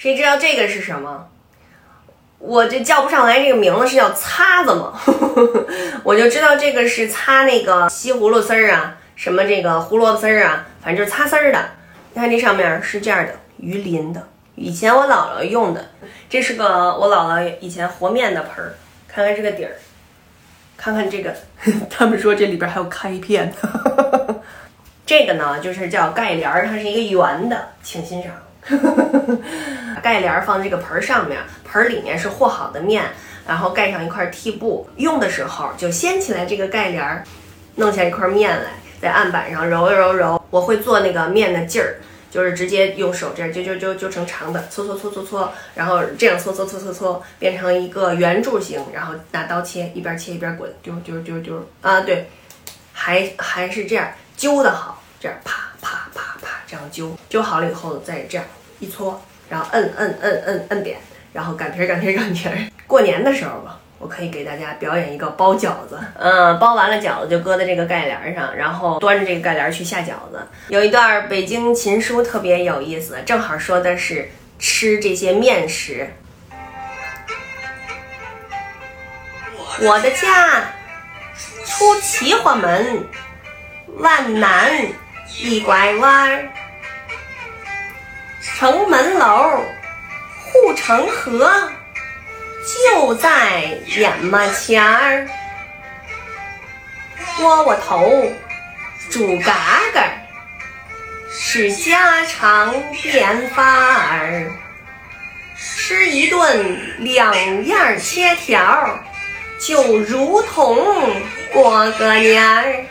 谁知道这个是什么？我就叫不上来这个名字，是叫擦子吗？我就知道这个是擦那个西葫芦丝儿啊，什么这个胡萝卜丝儿啊，反正就是擦丝儿的。你看这上面是这样的，鱼鳞的。以前我姥姥用的，这是个我姥姥以前和面的盆儿，看看这个底儿，看看这个，他们说这里边还有开片。这个呢，就是叫盖帘儿，它是一个圆的，请欣赏。盖帘儿放这个盆儿上面，盆儿里面是和好的面，然后盖上一块屉布。用的时候就掀起来这个盖帘儿，弄下一块面来，在案板上揉一揉揉。我会做那个面的劲儿，就是直接用手这样揪揪揪揪成长的，搓搓搓搓搓，然后这样搓搓搓搓搓，变成一个圆柱形，然后拿刀切，一边切一边滚，丢丢丢丢啊，对，还还是这样揪的好，这样啪这样揪，揪好了以后再这样一搓，然后摁摁摁摁摁扁，然后擀皮儿擀皮儿擀皮儿。过年的时候吧。我可以给大家表演一个包饺子，嗯，包完了饺子就搁在这个盖帘上，然后端着这个盖帘去下饺子。有一段北京琴书特别有意思，正好说的是吃这些面食。我的家出齐化门，万南一拐弯儿，城门楼护城河。就在眼门前儿，窝窝头煮嘎嘎是家常便饭儿，吃一顿两样儿切条儿，就如同过个年儿。